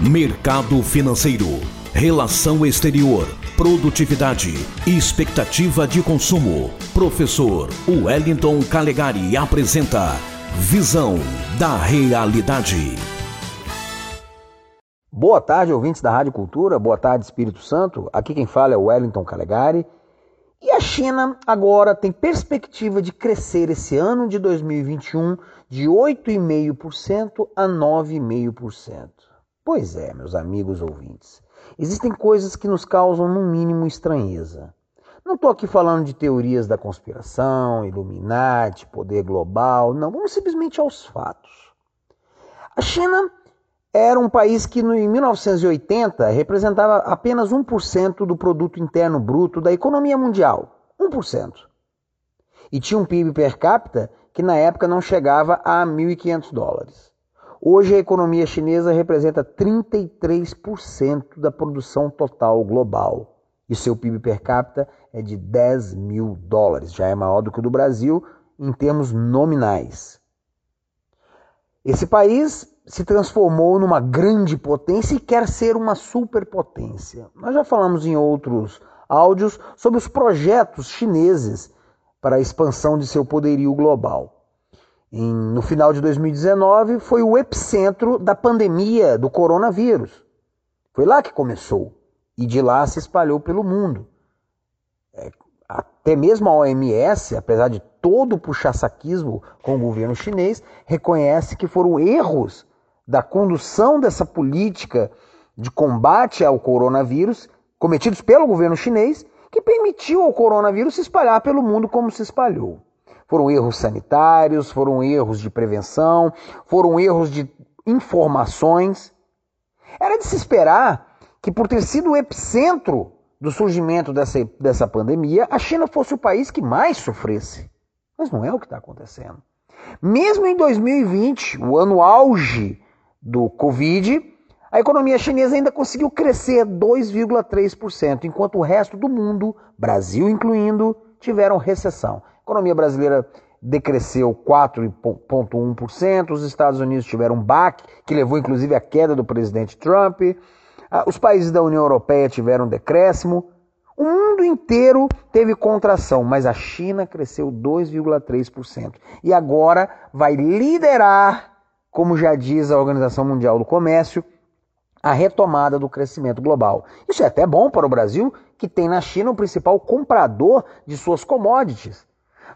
Mercado financeiro, relação exterior, produtividade expectativa de consumo. Professor Wellington Calegari apresenta Visão da Realidade. Boa tarde, ouvintes da Rádio Cultura. Boa tarde, Espírito Santo. Aqui quem fala é o Wellington Calegari. E a China agora tem perspectiva de crescer esse ano de 2021 de 8,5% a 9,5%. Pois é, meus amigos ouvintes, existem coisas que nos causam no mínimo estranheza. Não estou aqui falando de teorias da conspiração, Illuminati, poder global, não, vamos simplesmente aos fatos. A China era um país que em 1980 representava apenas 1% do produto interno bruto da economia mundial, 1%. E tinha um PIB per capita que na época não chegava a 1.500 dólares. Hoje a economia chinesa representa 33% da produção total global e seu PIB per capita é de 10 mil dólares, já é maior do que o do Brasil em termos nominais. Esse país se transformou numa grande potência e quer ser uma superpotência. Nós já falamos em outros áudios sobre os projetos chineses para a expansão de seu poderio global em, no final de 2019, foi o epicentro da pandemia do coronavírus. Foi lá que começou e de lá se espalhou pelo mundo. É, até mesmo a OMS, apesar de todo o puxa-saquismo com o governo chinês, reconhece que foram erros da condução dessa política de combate ao coronavírus cometidos pelo governo chinês que permitiu ao coronavírus se espalhar pelo mundo como se espalhou. Foram erros sanitários, foram erros de prevenção, foram erros de informações. Era de se esperar que, por ter sido o epicentro do surgimento dessa, dessa pandemia, a China fosse o país que mais sofresse. Mas não é o que está acontecendo. Mesmo em 2020, o ano auge do Covid, a economia chinesa ainda conseguiu crescer 2,3%, enquanto o resto do mundo, Brasil incluindo, tiveram recessão economia brasileira decresceu 4,1%, os Estados Unidos tiveram um baque, que levou inclusive à queda do presidente Trump, ah, os países da União Europeia tiveram um decréscimo, o mundo inteiro teve contração, mas a China cresceu 2,3%. E agora vai liderar, como já diz a Organização Mundial do Comércio, a retomada do crescimento global. Isso é até bom para o Brasil, que tem na China o principal comprador de suas commodities.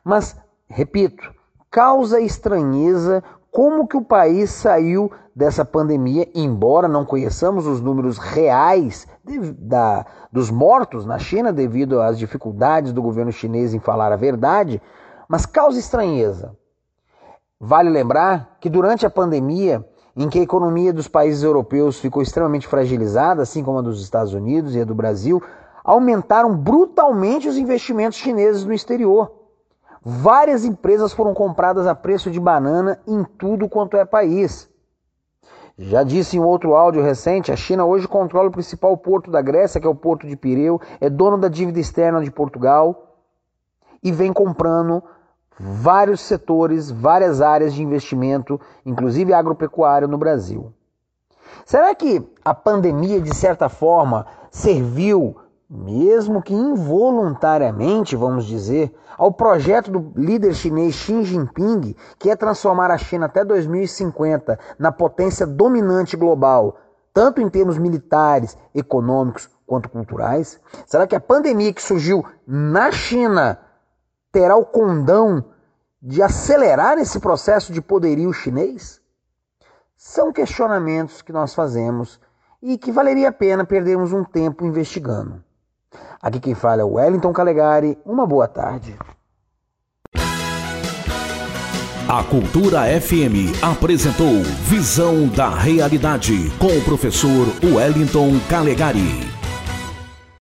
Mas, repito, causa estranheza como que o país saiu dessa pandemia, embora não conheçamos os números reais de, da, dos mortos na China devido às dificuldades do governo chinês em falar a verdade, mas causa estranheza. Vale lembrar que durante a pandemia, em que a economia dos países europeus ficou extremamente fragilizada, assim como a dos Estados Unidos e a do Brasil, aumentaram brutalmente os investimentos chineses no exterior. Várias empresas foram compradas a preço de banana em tudo quanto é país. Já disse em outro áudio recente, a China hoje controla o principal porto da Grécia, que é o porto de Pireu, é dono da dívida externa de Portugal e vem comprando vários setores, várias áreas de investimento, inclusive agropecuário no Brasil. Será que a pandemia, de certa forma, serviu mesmo que involuntariamente, vamos dizer, ao projeto do líder chinês Xi Jinping, que é transformar a China até 2050 na potência dominante global, tanto em termos militares, econômicos quanto culturais? Será que a pandemia que surgiu na China terá o condão de acelerar esse processo de poderio chinês? São questionamentos que nós fazemos e que valeria a pena perdermos um tempo investigando. Aqui quem fala é o Wellington Calegari. Uma boa tarde. A Cultura FM apresentou Visão da Realidade com o professor Wellington Calegari.